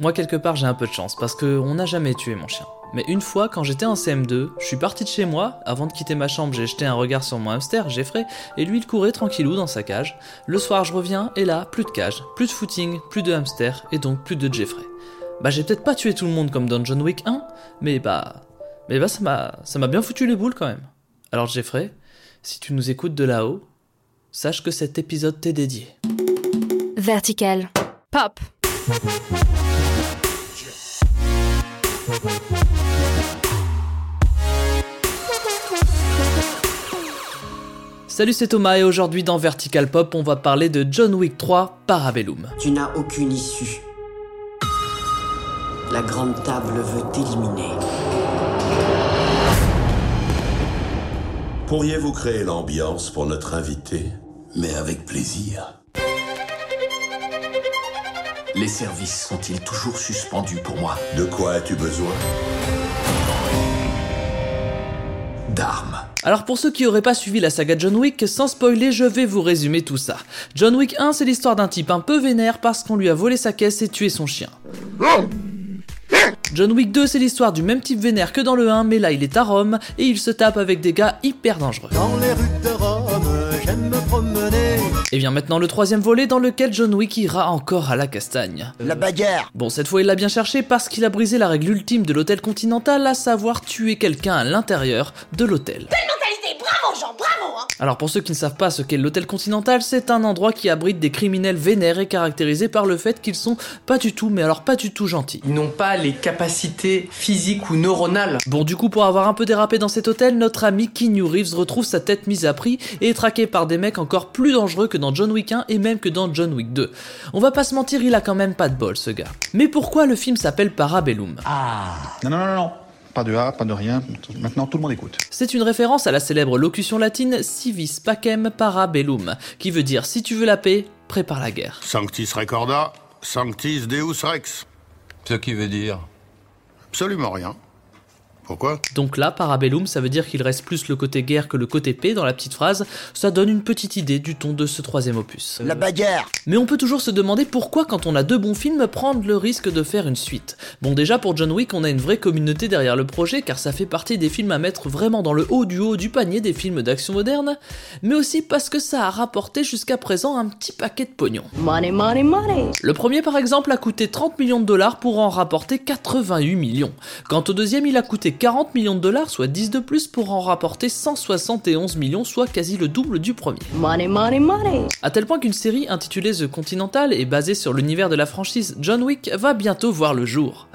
Moi, quelque part, j'ai un peu de chance parce qu'on n'a jamais tué mon chien. Mais une fois, quand j'étais en CM2, je suis parti de chez moi. Avant de quitter ma chambre, j'ai jeté un regard sur mon hamster, Jeffrey, et lui, il courait tranquillou dans sa cage. Le soir, je reviens, et là, plus de cage, plus de footing, plus de hamster, et donc plus de Jeffrey. Bah, j'ai peut-être pas tué tout le monde comme dans John Wick 1, mais bah. Mais bah, ça m'a, ça m'a bien foutu les boules quand même. Alors, Jeffrey, si tu nous écoutes de là-haut, sache que cet épisode t'est dédié. Vertical. Pop. Salut, c'est Thomas et aujourd'hui dans Vertical Pop, on va parler de John Wick 3 Parabellum. Tu n'as aucune issue. La grande table veut t'éliminer. Pourriez-vous créer l'ambiance pour notre invité? Mais avec plaisir. Les services sont-ils toujours suspendus pour moi De quoi as-tu besoin D'armes. Alors pour ceux qui auraient pas suivi la saga John Wick, sans spoiler, je vais vous résumer tout ça. John Wick 1, c'est l'histoire d'un type un peu vénère parce qu'on lui a volé sa caisse et tué son chien. John Wick 2, c'est l'histoire du même type vénère que dans le 1, mais là il est à Rome et il se tape avec des gars hyper dangereux. Dans les rues de Rome, j'aime me promener. Et vient maintenant le troisième volet dans lequel John Wick ira encore à la castagne. La bagarre. Bon, cette fois il l'a bien cherché parce qu'il a brisé la règle ultime de l'hôtel continental, à savoir tuer quelqu'un à l'intérieur de l'hôtel. Alors pour ceux qui ne savent pas ce qu'est l'hôtel continental, c'est un endroit qui abrite des criminels vénères et caractérisé par le fait qu'ils sont pas du tout, mais alors pas du tout gentils. Ils n'ont pas les capacités physiques ou neuronales. Bon du coup pour avoir un peu dérapé dans cet hôtel, notre ami Keanu Reeves retrouve sa tête mise à prix et est traqué par des mecs encore plus dangereux que dans John Wick 1 et même que dans John Wick 2. On va pas se mentir, il a quand même pas de bol ce gars. Mais pourquoi le film s'appelle Parabellum? Non, non, non, non. Pas de A, pas de rien. Maintenant, tout le monde écoute. C'est une référence à la célèbre locution latine Civis pacem parabellum, qui veut dire si tu veux la paix, prépare la guerre. Sanctis recorda, sanctis deus rex. Ce qui veut dire Absolument rien. Pourquoi? Donc là, parabellum, ça veut dire qu'il reste plus le côté guerre que le côté paix dans la petite phrase, ça donne une petite idée du ton de ce troisième opus. La bagarre. Mais on peut toujours se demander pourquoi quand on a deux bons films prendre le risque de faire une suite. Bon déjà pour John Wick on a une vraie communauté derrière le projet car ça fait partie des films à mettre vraiment dans le haut du haut du panier des films d'action moderne, mais aussi parce que ça a rapporté jusqu'à présent un petit paquet de pognon. Money, money, money. Le premier par exemple a coûté 30 millions de dollars pour en rapporter 88 millions. Quant au deuxième il a coûté 40 millions de dollars, soit 10 de plus pour en rapporter 171 millions, soit quasi le double du premier. Money, money, money. À tel point qu'une série intitulée The Continental et basée sur l'univers de la franchise John Wick va bientôt voir le jour.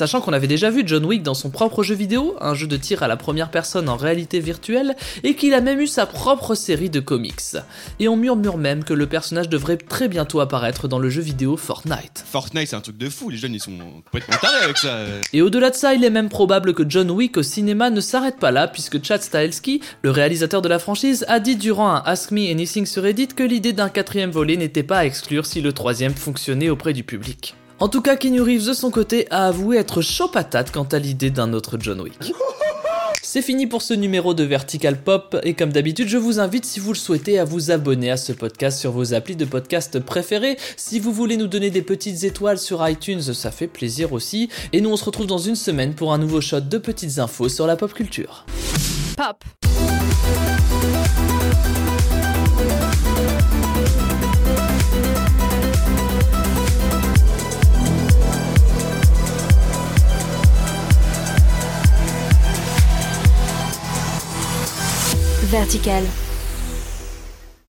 Sachant qu'on avait déjà vu John Wick dans son propre jeu vidéo, un jeu de tir à la première personne en réalité virtuelle, et qu'il a même eu sa propre série de comics. Et on murmure même que le personnage devrait très bientôt apparaître dans le jeu vidéo Fortnite. Fortnite, c'est un truc de fou. Les jeunes, ils sont complètement tarés avec ça. Et au-delà de ça, il est même probable que John Wick au cinéma ne s'arrête pas là, puisque Chad Stahelski, le réalisateur de la franchise, a dit durant un Ask Me Anything sur Reddit que l'idée d'un quatrième volet n'était pas à exclure si le troisième fonctionnait auprès du public. En tout cas, Keanu Reeves de son côté a avoué être chaud patate quant à l'idée d'un autre John Wick. C'est fini pour ce numéro de Vertical Pop et comme d'habitude je vous invite si vous le souhaitez à vous abonner à ce podcast sur vos applis de podcast préférés. Si vous voulez nous donner des petites étoiles sur iTunes ça fait plaisir aussi. Et nous on se retrouve dans une semaine pour un nouveau shot de petites infos sur la pop culture. Pop. Vertical.